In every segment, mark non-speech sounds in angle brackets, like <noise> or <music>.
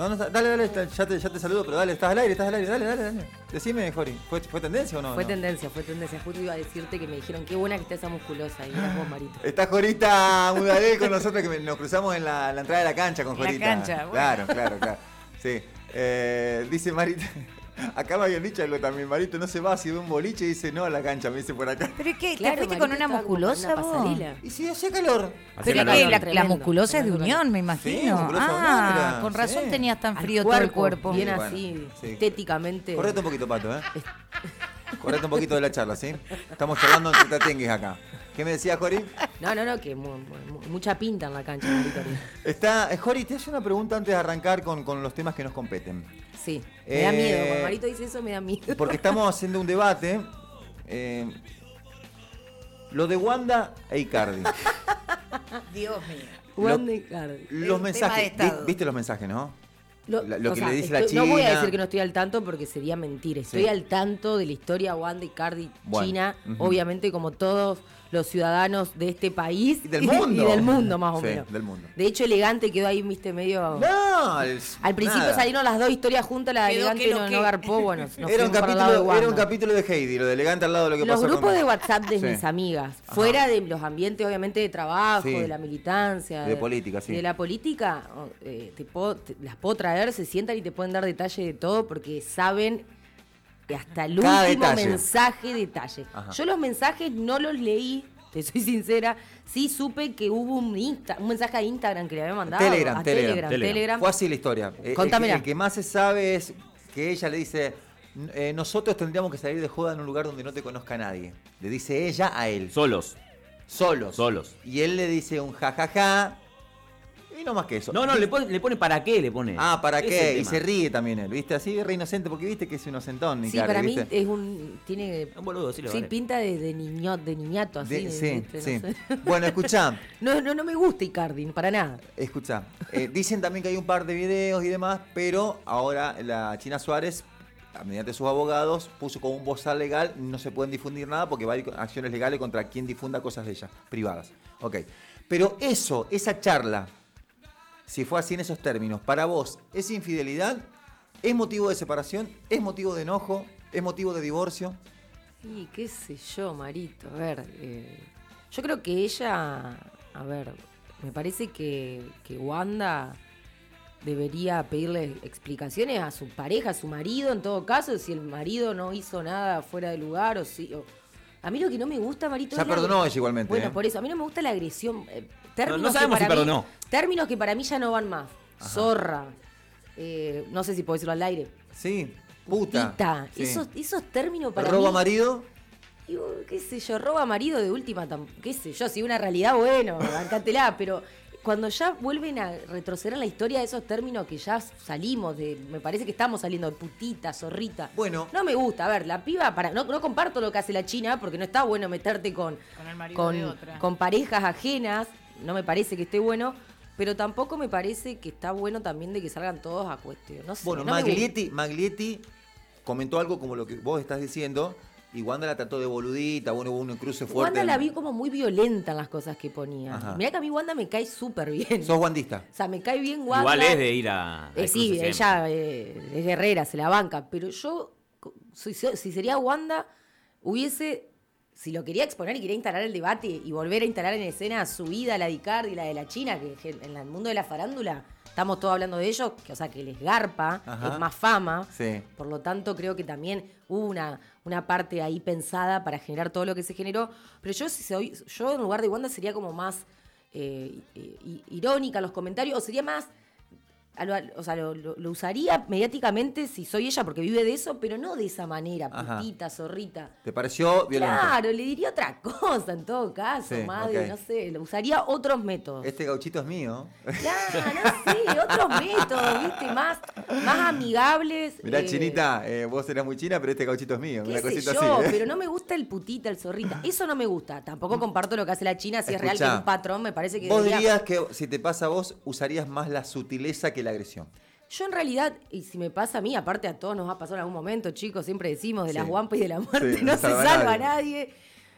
No, no, dale, dale, ya te, ya te saludo, pero dale, estás al aire, estás al aire, dale, dale, dale. Decime, Jori, ¿fue, fue tendencia o no? Fue No. tendencia, fue tendencia. Justo iba a decirte que me dijeron qué buena que está esa musculosa y eras vos, Marito. <gasps> Está Jorita Mudalé con nosotros, que nos cruzamos en la, la entrada de la cancha con En la Jorita. cancha, bueno. Claro, claro, claro. Sí. Eh, dice Marita, acá me habían dicho algo también, Marito no se va, si ve un boliche y dice no a la cancha, me dice por acá. ¿Pero qué? ¿Te Claro, fuiste Marito con una musculosa una vos? Y si hacía calor. Hace Pero calor. que la, musculosa es de unión, me Sí, imagino. musculosa de unión, ah, mira, con razón sí. tenías tan frío todo el cuerpo. Bien Bueno, así, sí. estéticamente. Correte un poquito, Pato, ¿eh? <laughs> Correte un poquito de la charla, ¿sí? Estamos charlando entre tatengues acá. ¿Qué me decía Jori? <laughs> No, no, no, que mu- mu- mucha pinta en la cancha, Marito. Está, eh, Jori, te hace una pregunta antes de arrancar con, con los temas que nos competen. Sí, me da Eh, miedo. Cuando Marito dice eso, me da miedo. Porque estamos <laughs> haciendo un debate. eh, lo de Wanda e Icardi. <laughs> Dios mío. Lo- de Icardi. Los de mensajes. ¿Viste los mensajes, no? Lo, que sea, le dice la estoy- No voy a China. decir que no estoy al tanto porque sería mentira. Estoy Sí. al tanto de la historia Wanda y Cardi Bueno, China, obviamente como todos los ciudadanos de este país Y del <laughs> mundo. y del mundo más o Sí, menos. del mundo. De hecho, elegante quedó ahí, viste, medio. No, Al principio nada. salieron las dos historias juntas, la de Quedó elegante que lo no, que. no garpó, bueno, <laughs> nos Era un, lado de capítulo, era un capítulo de Heidi, lo de elegante al lado de lo que Los pasó grupos con- de <laughs> WhatsApp de Sí. mis amigas, fuera de los ambientes obviamente de trabajo, Sí. de la militancia, De política, sí. de la política, eh, te puedo- te- las puedo traer, se sientan y te pueden dar detalle de todo porque saben hasta el Cada último detalle. mensaje detalle. Ajá. Yo los mensajes no los leí, <laughs> te soy sincera, sí supe que hubo un, Insta- un mensaje a Instagram que le había mandado. Telegram, a Telegram, Telegram, Telegram. Telegram. Fue así la historia. Eh, el, que, el que más se sabe es que ella le dice, "N- eh, nosotros tendríamos que salir de joda en un lugar donde no te conozca nadie. Le dice ella a él. Solos. solos. Solos. Y él le dice un jajaja. Y no más que eso. No, no, le pone, le pone para qué, le pone. Ah, ¿para qué? Y se ríe también él, ¿viste? Así re inocente, porque viste que es inocentón, Sí, Icardi, para mí es un. Tiene. Un boludo, sí lo Sí, vale. pinta de, de, niño, de niñato, así. De- de- sí, sí. No, sé. <laughs> Bueno, escuchá, no, no, no me gusta Icardi, para nada. escuchá. Eh, dicen también que hay un par de videos y demás, pero ahora la China Suárez, mediante sus abogados, puso como un bozal legal, no se pueden difundir nada porque va a ir acciones legales contra quien difunda cosas de ella, privadas. Ok. Pero eso, esa charla, si fue así en esos términos, para vos, ¿es infidelidad? ¿Es motivo de separación? ¿Es motivo de enojo? ¿Es motivo de divorcio? Y qué sé yo, Marito. A ver, eh, yo creo que ella. A ver, me parece que, que Wanda debería pedirle explicaciones a su pareja, a su marido, en todo caso, si el marido no hizo nada fuera de lugar o si. o- a mí lo que no me gusta, Marito. Ya es la- perdonó ella igualmente, Bueno, ¿eh? por eso. A mí no me gusta la agresión. eh, términos no sabemos si para mí- perdonó. Términos que para mí ya no van más. Zorra. eh, no sé si puedo decirlo al aire. Sí, puta. Putita. Sí. Esos, esos términos para ¿Roba mí. marido? Digo, qué sé yo, roba marido de última, tam- qué sé yo, si una realidad, bueno, <laughs> bancátela, pero cuando ya vuelven a retroceder en la historia de esos términos que ya salimos de, me parece que estamos saliendo de putita, zorrita. Bueno. No me gusta, a ver, la piba, para no, no comparto lo que hace la China, porque no está bueno meterte con, Con el marido con, de otra. con parejas ajenas, no me parece que esté bueno, pero tampoco me parece que está bueno también de que salgan todos a cuestión. No sé, Bueno, no me gusta. Maglietti, Maglietti comentó algo como lo que vos estás diciendo y Wanda la trató de boludita, bueno, hubo un cruce fuerte. Wanda la vi como muy violenta en las cosas que ponía. Ajá. Mirá que a mí Wanda me cae súper bien. Sos wandista. O sea, me cae bien Wanda. Igual es de ir a. Eh, sí, cruce ella eh, es guerrera, se la banca. Pero yo, si sería Wanda, hubiese, si lo quería exponer y quería instalar el debate y volver a instalar en escena su vida, la de Icardi, la de la China, que en el mundo de la farándula estamos todos hablando de ellos, que, o sea, que les garpa, Ajá. es más fama. Sí. Por lo tanto, creo que también hubo una, una parte ahí pensada para generar todo lo que se generó. Pero yo, si soy, yo en lugar de Wanda sería como más eh, irónica los comentarios, o sería más. O sea, lo, lo- lo usaría mediáticamente si soy ella, porque vive de eso, pero no de esa manera, Ajá. putita, zorrita. ¿Te pareció violento? Claro, le diría otra <laughs> cosa en todo caso, Sí, madre, no sé, lo usaría otros métodos. Este gauchito es mío. Claro, <laughs> no sé, otros métodos, viste, más, más amigables. Mirá, eh, Chinita, eh, vos eras muy china, pero este gauchito es mío. qué Una sé cosita yo, así. ¿eh? pero no me gusta el putita, el zorrita. Eso no me gusta. Tampoco comparto lo que hace la China. Si es real que es un patrón, me parece que Vos debería- dirías que si te pasa a vos, usarías más la sutileza que la agresión. Yo en realidad, y si me pasa a mí, aparte a todos nos va a pasar en algún momento, chicos, siempre decimos de Sí. las guampas y de la muerte, Sí, no no se salva a nadie. nadie.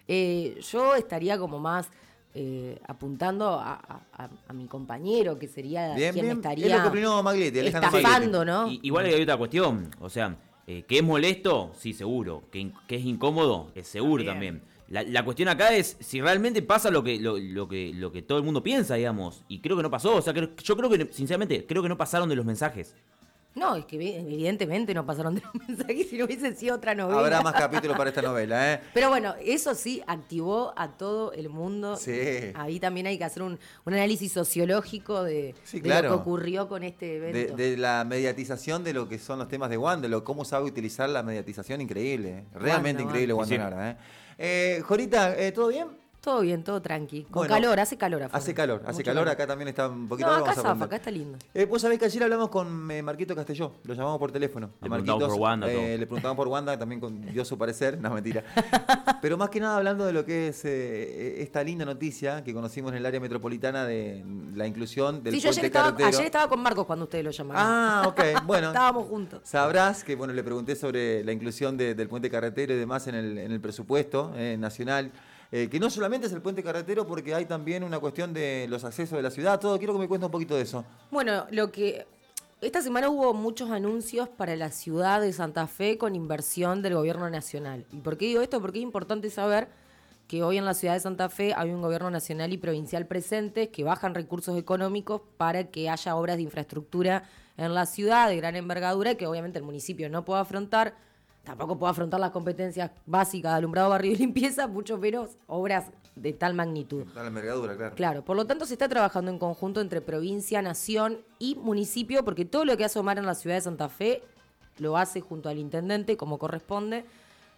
Eh, yo estaría como más eh, apuntando a, a- a mi compañero, que sería Bien, quien bien. estaría Es lo que estafando, ¿no? Igual hay otra cuestión, o sea, eh, que es molesto, sí, seguro. Que, que es incómodo, es seguro también. La, la cuestión acá es si realmente pasa lo que, lo, lo que, lo que todo el mundo piensa, digamos. Y creo que no pasó. O sea, creo- yo creo que, sinceramente, creo que no pasaron de los mensajes. No, es que evi- evidentemente no pasaron de los <laughs> mensajes si no hubiese sido otra novela. Habrá más capítulos para esta novela, ¿eh? Pero bueno, eso sí activó a todo el mundo. Sí. Ahí también hay que hacer un, un análisis sociológico de, Sí, de claro. lo que ocurrió con este De, evento. de la mediatización de lo que son los temas de Wanda, lo cómo sabe utilizar la mediatización, increíble. ¿eh? Realmente Wanda, increíble Wanda. Wanda Sí. Nara, ¿eh? Eh, Jorita, ¿eh, ¿todo bien? Todo bien, todo tranqui. Con Bueno, calor, hace calor afuera. Hace calor, hace Mucho calor, acá también está un poquito No, vamos acá a zafa, aprender. acá está lindo. Eh, Vos sabés que ayer hablamos con eh, Marquito Castelló, lo llamamos por teléfono. Le preguntamos Marquitos, por Wanda, eh, le preguntamos por Wanda, también con, dio su parecer, no mentira. <laughs> Pero más que nada hablando de lo que es eh, esta linda noticia que conocimos en el área metropolitana de la inclusión del Sí, yo puente ayer estaba, carretero. ayer estaba con Marcos cuando ustedes lo llamaron. Ah, ok, <laughs> bueno. Estábamos juntos. Sabrás que, bueno, le pregunté sobre la inclusión de- del puente carretero y demás en el, en el presupuesto eh, nacional. Eh, que no solamente es el puente carretero, porque hay también una cuestión de los accesos de la ciudad, todo. Quiero que me cuentes un poquito de eso. Bueno, lo que. Esta semana hubo muchos anuncios para la ciudad de Santa Fe con inversión del gobierno nacional. ¿Y por qué digo esto? Porque es importante saber que hoy en la ciudad de Santa Fe hay un gobierno nacional y provincial presentes que bajan recursos económicos para que haya obras de infraestructura en la ciudad de gran envergadura que obviamente el municipio no puede afrontar, tampoco puede afrontar las competencias básicas de alumbrado, barrio y limpieza, mucho menos obras de tal magnitud. Da la envergadura, claro. Claro, por lo tanto se está trabajando en conjunto entre provincia, nación y municipio, porque todo lo que hace Omar en la ciudad de Santa Fe lo hace junto al intendente como corresponde,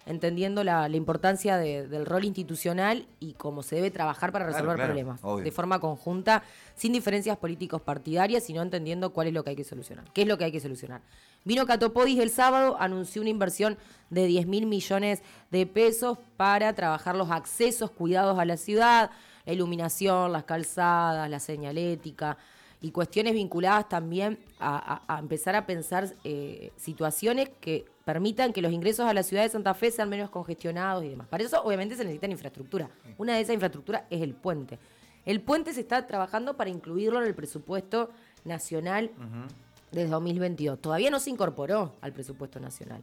entendiendo la, la importancia de- del rol institucional y cómo se debe trabajar para Claro, resolver claro, problemas obvio. de forma conjunta, sin diferencias políticos partidarias, sino entendiendo cuál es lo que hay que solucionar. ¿Qué es lo que hay que solucionar? Vino Catopodis el sábado, anunció una inversión de 10 mil millones de pesos para trabajar los accesos, cuidados a la ciudad, la iluminación, las calzadas, la señalética y cuestiones vinculadas también a, a- a empezar a pensar eh, situaciones que permitan que los ingresos a la ciudad de Santa Fe sean menos congestionados y demás. Para eso obviamente se necesita infraestructura. Una de esas infraestructuras es el puente. El puente se está trabajando para incluirlo en el presupuesto nacional desde 2022. Todavía no se incorporó al presupuesto nacional.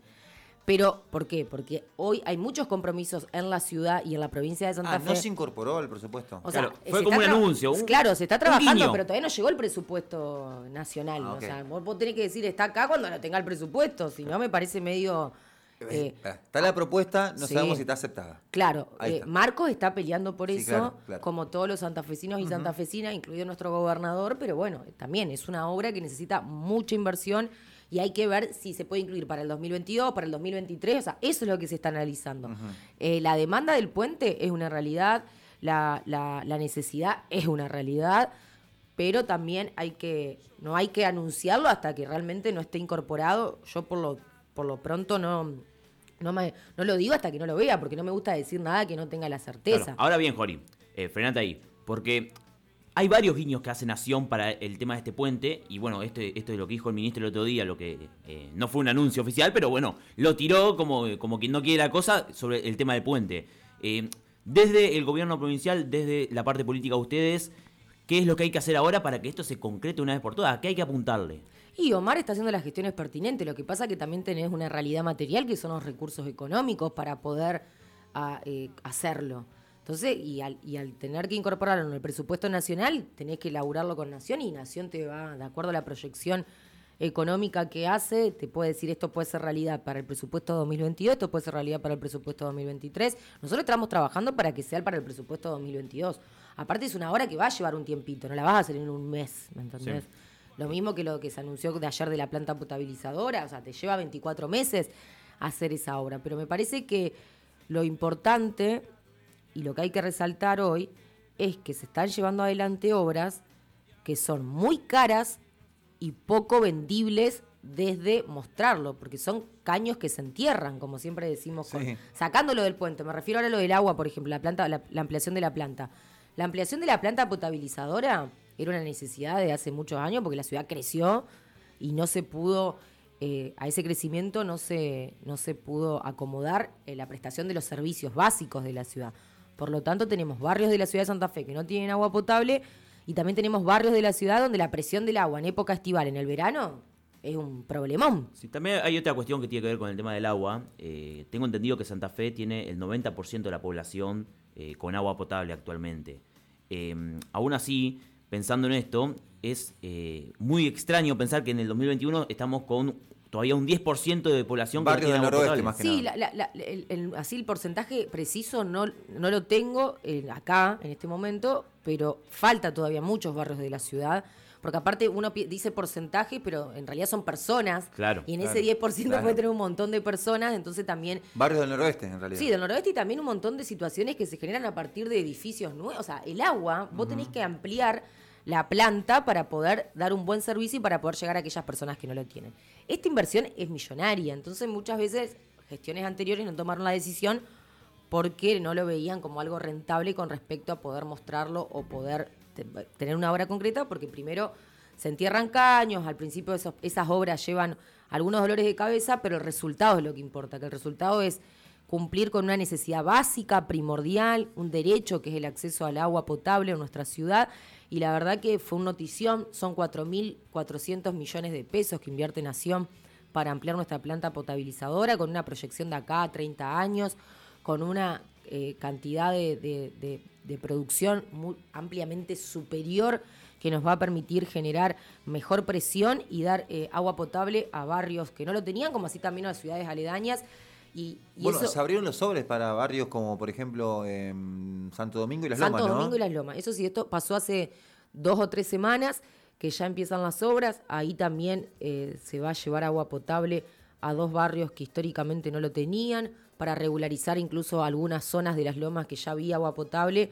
Pero, ¿por qué? Porque hoy hay muchos compromisos en la ciudad y en la provincia de Santa Ah, Fe. no se incorporó al presupuesto. O sea, Claro, fue como un anuncio, un- claro, se está trabajando, pero todavía no llegó el presupuesto nacional. Ah, O sea, vos, vos tenés que decir está acá cuando no tenga el presupuesto. Si no, me parece medio. eh, Espera, está la propuesta, no sí. sabemos si está aceptada. Claro, eh, está. Marcos está peleando por Sí, eso, claro, claro. como todos los santafesinos y santafesinas, incluido nuestro gobernador, pero bueno, también es una obra que necesita mucha inversión y hay que ver si se puede incluir para el 2022, para el 2023, o sea, eso es lo que se está analizando. Eh, la demanda del puente es una realidad, la, la- la necesidad es una realidad, pero también hay que, no hay que anunciarlo hasta que realmente no esté incorporado. Yo por lo, por lo pronto no, no, me, no lo digo hasta que no lo vea, porque no me gusta decir nada que no tenga la certeza. Claro. Ahora bien, Jori, eh, frenate ahí. Porque hay varios guiños que hace Nación para el tema de este puente. Y bueno, este, esto es lo que dijo el ministro el otro día, lo que eh, no fue un anuncio oficial, pero bueno, lo tiró como, como quien no quiere la cosa sobre el tema del puente. Eh, desde el gobierno provincial, desde la parte política de ustedes, ¿qué es lo que hay que hacer ahora para que esto se concrete una vez por todas? ¿Qué hay que apuntarle? Y Omar está haciendo las gestiones pertinentes. Lo que pasa que también tenés una realidad material que son los recursos económicos para poder ah, eh, hacerlo. Entonces, y al, y al tener que incorporarlo en el presupuesto nacional, tenés que elaborarlo con Nación y Nación te va, de acuerdo a la proyección económica que hace, te puede decir esto puede ser realidad para el presupuesto 2022, esto puede ser realidad para el presupuesto 2023. Nosotros estamos trabajando para que sea para el presupuesto 2022. Aparte es una obra que va a llevar un tiempito, no la vas a hacer en un mes, ¿me entendés? Lo mismo que lo que se anunció de ayer de la planta potabilizadora, o sea, te lleva 24 meses hacer esa obra. Pero me parece que lo importante y lo que hay que resaltar hoy es que se están llevando adelante obras que son muy caras y poco vendibles desde mostrarlo, porque son caños que se entierran, como siempre decimos, con- Sí. sacándolo del puente. Me refiero ahora a lo del agua, por ejemplo, la, planta, la, la ampliación de la planta. La ampliación de la planta potabilizadora era una necesidad de hace muchos años porque la ciudad creció y no se pudo, eh, a ese crecimiento no se, no se pudo acomodar eh, la prestación de los servicios básicos de la ciudad. Por lo tanto, tenemos barrios de la ciudad de Santa Fe que no tienen agua potable y también tenemos barrios de la ciudad donde la presión del agua en época estival, en el verano, es un problemón. Sí, también hay otra cuestión que tiene que ver con el tema del agua. Eh, tengo entendido que Santa Fe tiene el 90% de la población eh, con agua potable actualmente. Eh, aún así, pensando en esto, es muy extraño pensar que en el 2021 estamos con todavía un 10% de población Barrio que no del tiene agua noroeste, potable. más que Sí, nada. la- la- la- el- el- así el porcentaje preciso no, no lo tengo eh, acá en este momento, pero falta todavía muchos barrios de la ciudad. Porque aparte uno dice porcentaje, pero en realidad son personas. Claro, Y en claro, ese 10% claro. puede tener un montón de personas, entonces también Barrios del noroeste, en realidad. Sí, del noroeste y también un montón de situaciones que se generan a partir de edificios nuevos. O sea, el agua, vos tenés que ampliar la planta para poder dar un buen servicio y para poder llegar a aquellas personas que no lo tienen. Esta inversión es millonaria, entonces muchas veces gestiones anteriores no tomaron la decisión porque no lo veían como algo rentable con respecto a poder mostrarlo o poder te- tener una obra concreta, porque primero se entierran caños, al principio esas obras llevan algunos dolores de cabeza, pero el resultado es lo que importa, que el resultado es cumplir con una necesidad básica, primordial, un derecho que es el acceso al agua potable en nuestra ciudad. Y la verdad que fue una notición, son 4.400 millones de pesos que invierte Nación para ampliar nuestra planta potabilizadora con una proyección de acá a 30 años, con una eh, cantidad de, producción ampliamente superior que nos va a permitir generar mejor presión y dar eh, agua potable a barrios que no lo tenían, como así también a las ciudades aledañas. Y, y Bueno, eso, se abrieron los sobres para barrios como, por ejemplo, em, Santo Domingo y Las Santo Lomas, ¿no? Domingo y Las Lomas. Eso sí, esto pasó hace dos o tres semanas que ya empiezan las obras. Ahí también eh, se va a llevar agua potable a dos barrios que históricamente no lo tenían, para regularizar incluso algunas zonas de las lomas que ya había agua potable.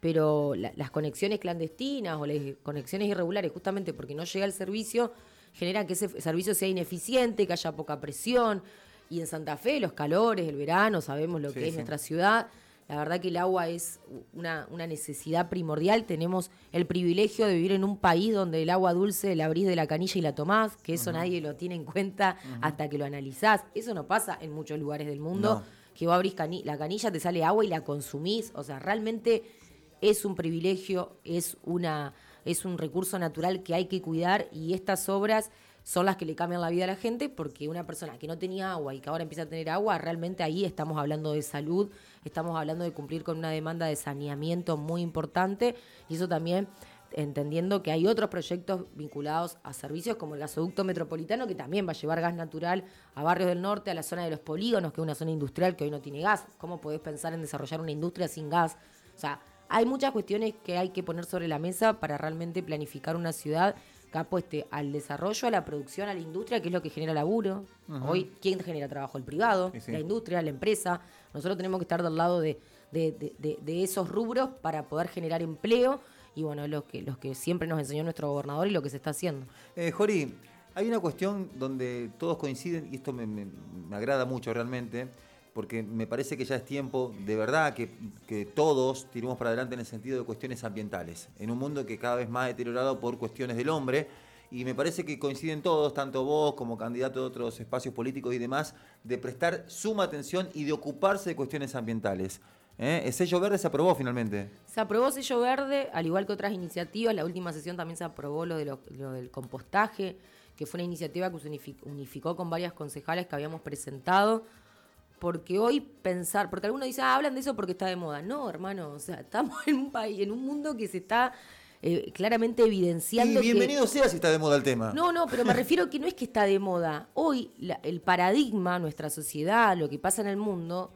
Pero la- las conexiones clandestinas o las conexiones irregulares, justamente porque no llega el servicio, generan que ese servicio sea ineficiente, que haya poca presión. Y en Santa Fe, los calores, el verano, sabemos lo Sí, que es sí. nuestra ciudad. La verdad que el agua es una, una necesidad primordial. Tenemos el privilegio de vivir en un país donde el agua dulce la abrís de la canilla y la tomás, que eso nadie lo tiene en cuenta hasta que lo analizás. Eso no pasa en muchos lugares del mundo, No. que vos abrís cani- la canilla, te sale agua y la consumís. O sea, realmente es un privilegio, es, una, es un recurso natural que hay que cuidar y estas obras son las que le cambian la vida a la gente porque una persona que no tenía agua y que ahora empieza a tener agua, realmente ahí estamos hablando de salud, estamos hablando de cumplir con una demanda de saneamiento muy importante y eso también entendiendo que hay otros proyectos vinculados a servicios como el gasoducto metropolitano que también va a llevar gas natural a barrios del norte, a la zona de los polígonos, que es una zona industrial que hoy no tiene gas. ¿Cómo podés pensar en desarrollar una industria sin gas? O sea, hay muchas cuestiones que hay que poner sobre la mesa para realmente planificar una ciudad que apueste al desarrollo, a la producción, a la industria, que es lo que genera laburo. Hoy, ¿quién genera trabajo? El privado, Sí, sí. la industria, la empresa. Nosotros tenemos que estar del lado de, de- de- de- de esos rubros para poder generar empleo y bueno, lo que, los que siempre nos enseñó nuestro gobernador y lo que se está haciendo. Eh, Jori, hay una cuestión donde todos coinciden, y esto me, me- me agrada mucho realmente, porque me parece que ya es tiempo de verdad que, todos tiremos para adelante en el sentido de cuestiones ambientales, en un mundo que cada vez más deteriorado por cuestiones del hombre. Y me parece que coinciden todos, tanto vos como candidato de otros espacios políticos y demás, de prestar suma atención y de ocuparse de cuestiones ambientales. ¿Eh? El sello verde se aprobó finalmente. Se aprobó sello verde, al igual que otras iniciativas. La última sesión también se aprobó lo, de lo, lo del compostaje, que fue una iniciativa que se unifi- unificó con varias concejales que habíamos presentado. Porque hoy pensar, porque algunos dicen, ah, hablan de eso porque está de moda. No, hermano, o sea, estamos en un país, en un mundo que se está eh, claramente Y evidenciando que- bienvenido sea si está de moda el tema. no, no, pero me refiero que no es que está de moda. Hoy la- el paradigma, nuestra sociedad, lo que pasa en el mundo,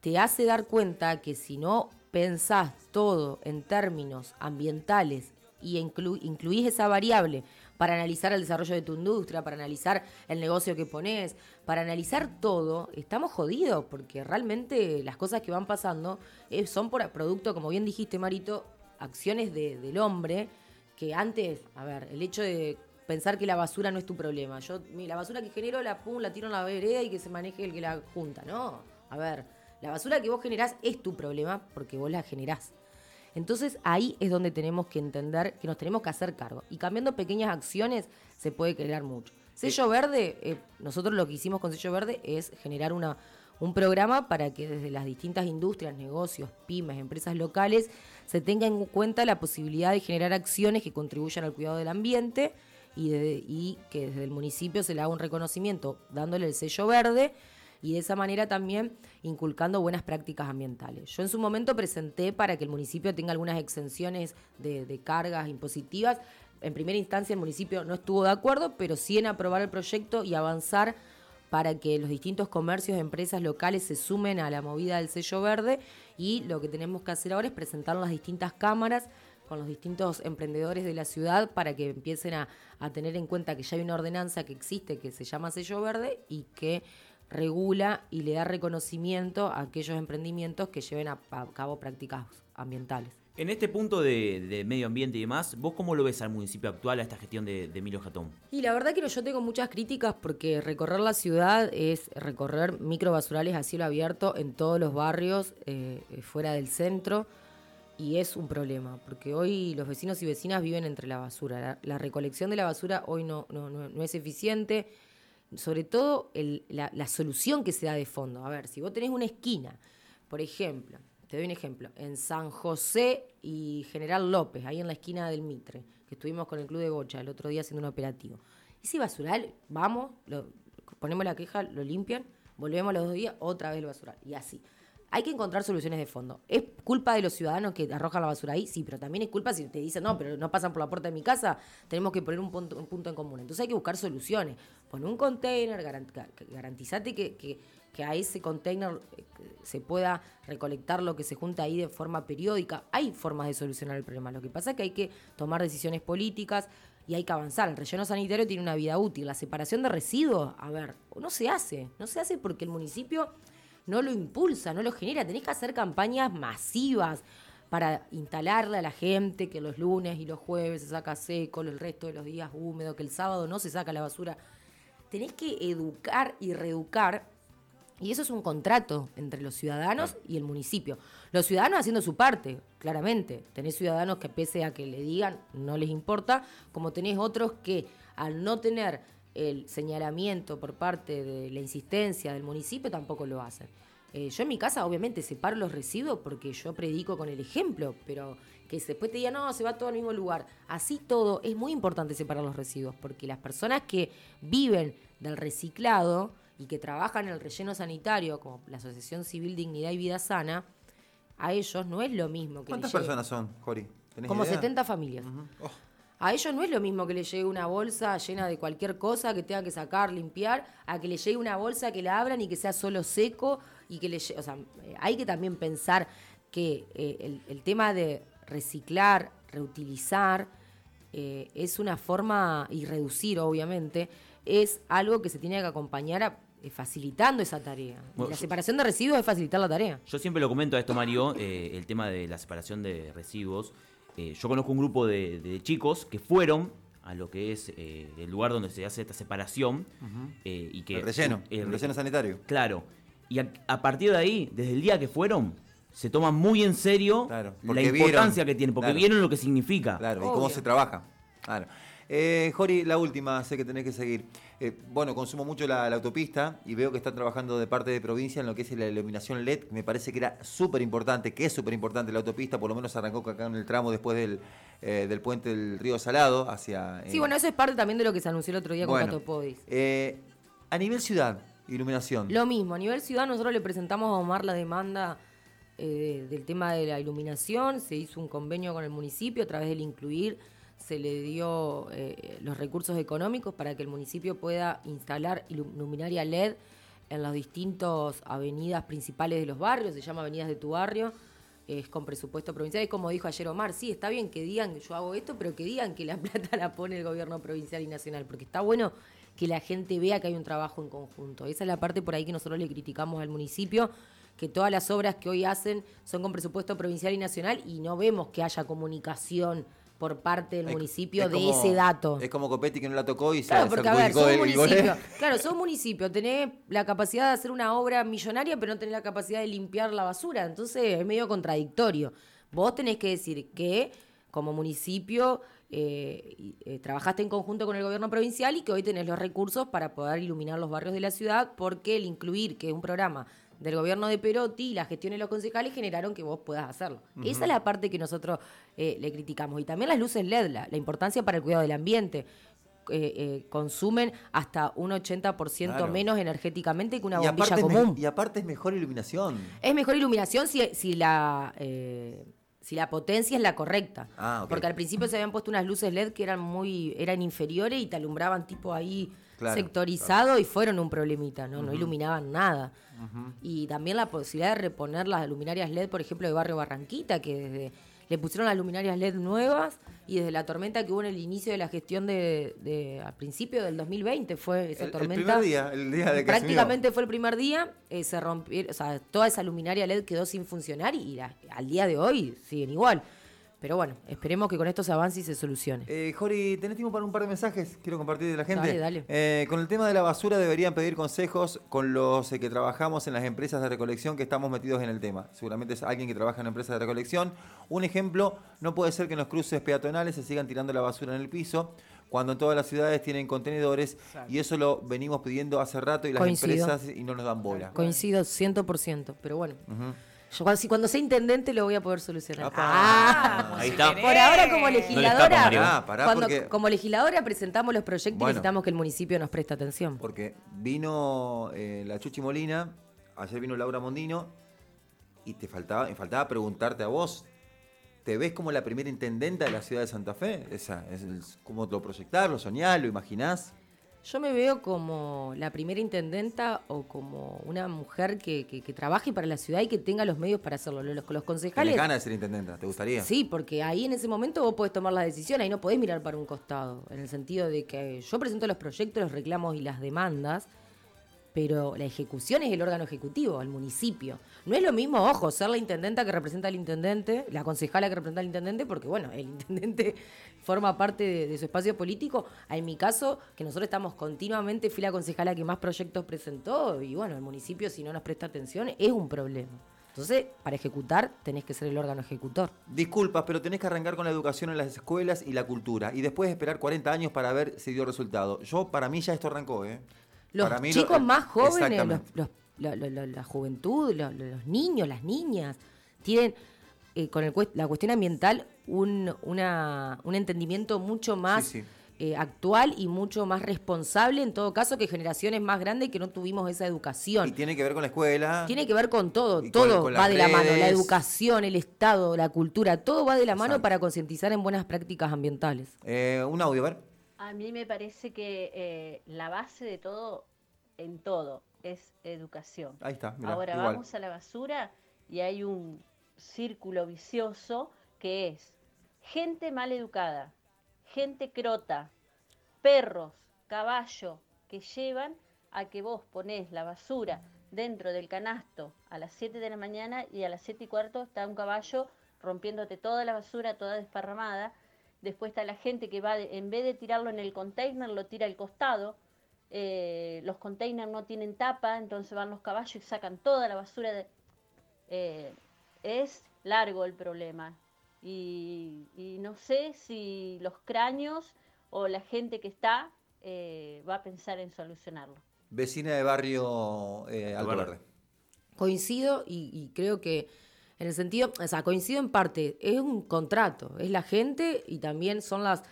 te hace dar cuenta que si no pensás todo en términos ambientales y inclu- incluís esa variable para analizar el desarrollo de tu industria, para analizar el negocio que pones, para analizar todo, estamos jodidos porque realmente las cosas que van pasando eh, son por producto, como bien dijiste, Marito, acciones de- del hombre que antes, a ver, el hecho de pensar que la basura no es tu problema. Yo, la basura que genero la pum, la tiro en la vereda y que se maneje el que la junta. No, a ver, la basura que vos generás es tu problema porque vos la generás. Entonces ahí es donde tenemos que entender que nos tenemos que hacer cargo. Y cambiando pequeñas acciones se puede crear mucho. Sello verde, eh, nosotros lo que hicimos con sello verde es generar una, un programa para que desde las distintas industrias, negocios, pymes, empresas locales, se tenga en cuenta la posibilidad de generar acciones que contribuyan al cuidado del ambiente y, de- y que desde el municipio se le haga un reconocimiento dándole el sello verde y de esa manera también inculcando buenas prácticas ambientales. Yo en su momento presenté para que el municipio tenga algunas exenciones de, cargas impositivas. En primera instancia el municipio no estuvo de acuerdo, pero sí en aprobar el proyecto y avanzar para que los distintos comercios, empresas locales se sumen a la movida del sello verde y lo que tenemos que hacer ahora es presentar las distintas cámaras con los distintos emprendedores de la ciudad para que empiecen a tener en cuenta que ya hay una ordenanza que existe que se llama sello verde y que regula y le da reconocimiento a aquellos emprendimientos que lleven a, a cabo prácticas ambientales. En este punto de, de medio ambiente y demás, ¿vos cómo lo ves al municipio actual, a esta gestión de, de Emilio Jatón? Y la verdad que no, yo tengo muchas críticas porque recorrer la ciudad es recorrer microbasurales a cielo abierto en todos los barrios eh, eh, fuera del centro y es un problema porque hoy los vecinos y vecinas viven entre la basura. La, la recolección de la basura hoy no, no, no, no es eficiente, sobre todo el- la, la solución que se da de fondo. A ver, si vos tenés una esquina, por ejemplo, te doy un ejemplo, en San José y General López, ahí en la esquina del Mitre, que estuvimos con el Club de Gocha el otro día haciendo un operativo. Ese basural, vamos, lo- ponemos la queja, lo limpian, volvemos a los dos días, otra vez el basural, y así. Hay que encontrar soluciones de fondo. ¿Es culpa de los ciudadanos que arrojan la basura ahí? Sí, pero también es culpa si te dicen, no, pero no pasan por la puerta de mi casa, tenemos que poner un punto, un punto en común. Entonces hay que buscar soluciones. Pon un container, garan- ga- garantizate que, que- que a ese container eh, se pueda recolectar lo que se junta ahí de forma periódica. Hay formas de solucionar el problema. Lo que pasa es que hay que tomar decisiones políticas y hay que avanzar. El relleno sanitario tiene una vida útil. La separación de residuos, a ver, no se hace. No se hace porque el municipio no lo impulsa, no lo genera. Tenés que hacer campañas masivas para instalarle a la gente que los lunes y los jueves se saca seco, el resto de los días húmedo, que el sábado no se saca la basura. Tenés que educar y reeducar y eso es un contrato entre los ciudadanos y el municipio. Los ciudadanos haciendo su parte, claramente. Tenés ciudadanos que pese a que le digan, no les importa, como tenés otros que al no tener el señalamiento por parte de la insistencia del municipio tampoco lo hacen. Eh, yo en mi casa obviamente separo los residuos porque yo predico con el ejemplo, pero que después te digan, no, se va todo al mismo lugar. Así todo, es muy importante separar los residuos porque las personas que viven del reciclado y que trabajan en el relleno sanitario, como la Asociación Civil Dignidad y Vida Sana, a ellos no es lo mismo que ¿Cuántas personas son, Jori? ¿Tenés Como idea? 70 familias. Oh, A ellos no es lo mismo que le llegue una bolsa llena de cualquier cosa que tenga que sacar, limpiar, a que le llegue una bolsa que la abran y que sea solo seco y que le llegue, o sea, eh, hay que también pensar que eh, el, el tema de reciclar, reutilizar, eh, es una forma, y reducir obviamente, es algo que se tiene que acompañar a- eh, facilitando esa tarea. Bueno, la separación de residuos es facilitar la tarea. Yo siempre lo comento a esto, Mario, eh, el tema de la separación de residuos. Eh, yo conozco un grupo de, de chicos que fueron a lo que es eh, el lugar donde se hace esta separación eh, y que el relleno, eh, el relleno sanitario. Claro. Y a, a partir de ahí, desde el día que fueron, se toman muy en serio Claro, la importancia vieron, que tiene, porque claro. vieron lo que significa. Claro, y cómo se trabaja. Claro. Eh, Jori, la última, sé que tenés que seguir. Eh, bueno, consumo mucho la, la autopista y veo que están trabajando de parte de provincia en lo que es la iluminación LED, me parece que era súper importante, que es súper importante la autopista, por lo menos arrancó acá en el tramo después del, eh, del puente del río Salado hacia... Sí, bueno, eso es parte también de lo que se anunció el otro día bueno, con Cato Podis. eh, a nivel ciudad, iluminación. Lo mismo, a nivel ciudad nosotros le presentamos a Omar la demanda eh, del tema de la iluminación, se hizo un convenio con el municipio a través del incluir, se le dio eh, los recursos económicos para que el municipio pueda instalar luminaria LED en las distintas avenidas principales de los barrios, se llama Avenidas de tu Barrio, es con presupuesto provincial, es como dijo ayer Omar, sí, está bien que digan yo hago esto, pero que digan que la <laughs> plata la pone el gobierno provincial y nacional, porque está bueno que la gente vea que hay un trabajo en conjunto. Esa es la parte por ahí que nosotros le criticamos al municipio, que todas las obras que hoy hacen son con presupuesto provincial y nacional y no vemos que haya comunicación por parte del Es- municipio es de como- ese dato. Es como Copetti que no la tocó y Claro, se, porque a ver, sos el- municipio. <laughs> Claro, sos un municipio, tenés la capacidad de hacer una obra millonaria, pero no tenés la capacidad de limpiar la basura. Entonces es medio contradictorio. Vos tenés que decir que como municipio eh, eh, trabajaste en conjunto con el gobierno provincial y que hoy tenés los recursos para poder iluminar los barrios de la ciudad, porque el incluir, que es un programa del gobierno de Perotti y la gestión de los concejales generaron que vos puedas hacerlo. Esa es la parte que nosotros eh, le criticamos. Y también las luces LED, la, la importancia para el cuidado del ambiente. Eh, eh, consumen hasta un 80% Claro. menos energéticamente que una y, bombilla común. y aparte es mejor iluminación. Es mejor iluminación si, si la si la potencia es la correcta. Ah. Porque al principio se habían puesto unas luces LED que eran muy eran inferiores y te alumbraban tipo ahí Claro, sectorizado y fueron un problemita, ¿no? No iluminaban nada. Y también la posibilidad de reponer las luminarias LED, por ejemplo, de Barrio Barranquita, que desde le pusieron las luminarias LED nuevas y desde la tormenta que hubo en el inicio de la gestión de, de- al principio del 2020 fue esa El, el tormenta. primer día, el día de que Prácticamente fue el primer día, eh, se rompió, o sea, toda esa luminaria LED quedó sin funcionar y la- al día de hoy siguen igual. Pero bueno, esperemos que con esto se avance y se solucione. Eh, Jori, ¿tenés tiempo para un par de mensajes? Quiero compartir de la gente. Dale, dale. Eh, con el tema de la basura deberían pedir consejos con los eh, que trabajamos en las empresas de recolección que estamos metidos en el tema. Seguramente es alguien que trabaja en empresas de recolección. Un ejemplo, no puede ser que en los cruces peatonales se sigan tirando la basura en el piso cuando en todas las ciudades tienen contenedores y eso lo venimos pidiendo hace rato y las Coincido. empresas y no nos dan bola. Coincido 100%, pero bueno. Yo cuando, si cuando sea intendente lo voy a poder solucionar. Ah. Ahí está. Por ahora como No legisladora, escapa, Mario. Pará, pará, cuando- porque- como legisladora presentamos los proyectos Bueno. y necesitamos que el municipio nos preste atención. Porque vino eh, la Chuchi Molina, ayer vino Laura Mondino, y te faltaba, me faltaba preguntarte a vos, ¿te ves como la primera intendenta de la ciudad de Santa Fe? Esa, es el- ¿Cómo lo proyectás, lo soñás, lo imaginás? Yo me veo como la primera intendenta o como una mujer que, que- que trabaje para la ciudad y que tenga los medios para hacerlo. Los, los ¿Tenés concejales. ganas de ser intendenta? ¿Te gustaría? Sí, porque ahí en ese momento vos podés tomar las decisiones, ahí no podés mirar para un costado, en el sentido de que yo presento los proyectos, los reclamos y las demandas, pero la ejecución es el órgano ejecutivo, el municipio. No es lo mismo, ojo, ser la intendenta que representa al intendente, la concejala que representa al intendente, porque bueno, el intendente <laughs> forma parte de, de su espacio político. En mi caso, que nosotros estamos continuamente, fui la concejala que más proyectos presentó, y bueno, el municipio si no nos presta atención es un problema. Entonces, para ejecutar tenés que ser el órgano ejecutor. Disculpas, pero tenés que arrancar con la educación en las escuelas y la cultura, y después esperar 40 años para ver si dio resultado. Yo, para mí ya esto arrancó, ¿eh? Los Para mí lo- chicos más jóvenes, los, la, la- la- la juventud, los, los niños, las niñas, tienen eh, con el la cuestión ambiental un, una- un entendimiento mucho más Sí, sí. eh, actual y mucho más responsable, en todo caso, que generaciones más grandes que no tuvimos esa educación. Y tiene que ver con la escuela. Tiene que ver con todo, con- todo con va de la mano, la educación, el Estado, la cultura, todo va de la mano para concientizar en buenas prácticas ambientales. Eh, un audio, a ver. A mí me parece que eh, la base de todo, en todo, es educación. Ahí está, mirá, Ahora igual. vamos a la basura y hay un círculo vicioso que es gente mal educada, gente crota, perros, caballo, que llevan a que vos ponés la basura dentro del canasto a las 7 de la mañana y a las 7 y cuarto está un caballo rompiéndote toda la basura, toda desparramada. Después está la gente que va, de- en vez de tirarlo en el container, lo tira al costado. Eh, los containers no tienen tapa, entonces van los caballos y sacan toda la basura. De, eh, es largo el problema. Y, y no sé si los cráneos o la gente que está eh, va a pensar en solucionarlo. Vecina de barrio eh, Alto. Verde. Coincido y, y creo que en el sentido, o sea, coincido en parte, es un contrato, es la gente y también son las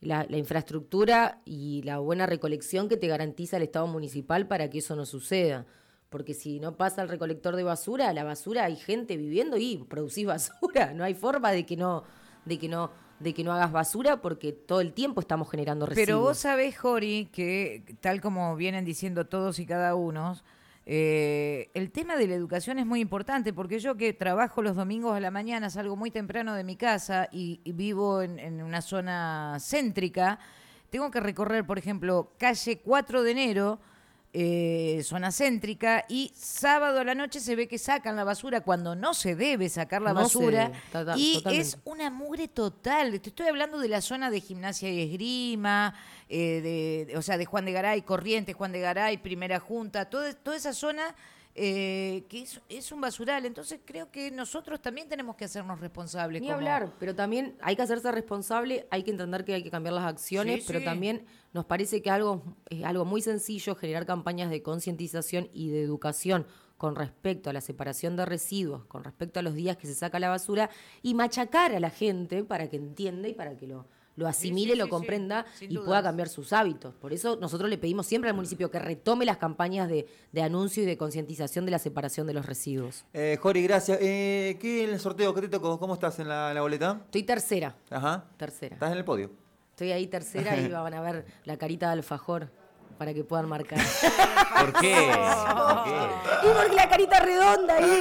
la, la infraestructura y la buena recolección que te garantiza el Estado municipal para que eso no suceda. Porque si no pasa el recolector de basura, la basura hay gente viviendo y producís <laughs> basura. No hay forma de que no, de que no, de que no hagas basura porque todo el tiempo estamos generando residuos. Pero vos sabés, Jori, que tal como vienen diciendo todos y cada uno, eh, el tema de la educación es muy importante porque yo que trabajo los domingos a la mañana, salgo muy temprano de mi casa y, vivo en, en una zona céntrica, tengo que recorrer, por ejemplo, calle 4 de enero, eh, zona céntrica, y sábado a la noche se ve que sacan la basura cuando no se debe sacar la No basura. y totalmente. es una mugre total. Te estoy hablando de la zona de gimnasia y esgrima, eh, de, de- o sea, de Juan de Garay, Corrientes, Juan de Garay, Primera Junta, todo- toda esa zona eh, que es, es un basural. Entonces creo que nosotros también tenemos que hacernos responsables. Ni como- hablar, pero también hay que hacerse responsable, hay que entender que hay que cambiar las acciones, Sí, pero sí. también nos parece que algo es algo muy sencillo generar campañas de concientización y de educación con respecto a la separación de residuos, con respecto a los días que se saca la basura y machacar a la gente para que entienda y para que lo, lo asimile, sí, lo comprenda y dudas. pueda cambiar sus hábitos. Por eso nosotros le pedimos siempre al municipio que retome las campañas de, de anuncio y de concientización de la separación de los residuos. Eh, Jori, gracias. Eh, ¿Qué en el sorteo? ¿Qué te tocó? ¿Cómo estás en la, en la boleta? Estoy tercera, Ajá. tercera. Estás en el podio. Estoy ahí tercera y <laughs> van a ver la carita de alfajor para que puedan marcar. <laughs> ¿Por qué? ¿Por qué? y porque la carita redonda ahí.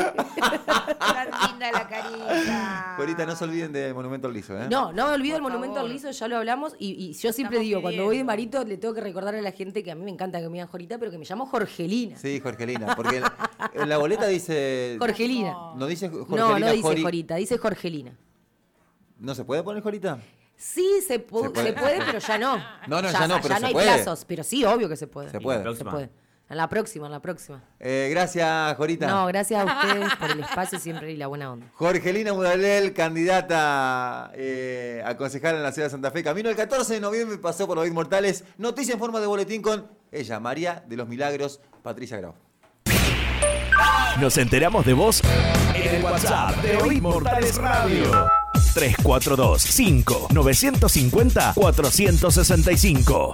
Tan linda la carita. Jorita, no se olviden de Monumento al Liso, ¿eh? No, no me olvido el Por monumento al liso, ya lo hablamos. Y, y yo siempre estamos digo, cuando voy de. Marito, le tengo que recordar a la gente que a mí me encanta que me digan Jorita, pero que me llamo Jorgelina. Sí, Jorgelina. Porque en la boleta dice. Jorgelina. No dice Jorgelina. No, no dice Jori. Jorita, dice Jorgelina. ¿No se puede poner Jorita? Sí, se, pu- Se puede. se puede, <laughs> pero ya no. No, no, ya no, pero se hay puede. plazos, pero sí, obvio que se puede. Se puede. Se puede. En la próxima, en la próxima. Eh, gracias, Jorita. No, gracias a ustedes por el espacio siempre y la buena onda. Jorgelina Mudalel, candidata eh, a concejal en la ciudad de Santa Fe. Camino el 14 de noviembre pasó por los Big Mortales. Noticia en forma de boletín con ella, María de los Milagros, Patricia Grau. Nos enteramos de vos en el WhatsApp de Hoy Mortales Radio. 342 5 950 465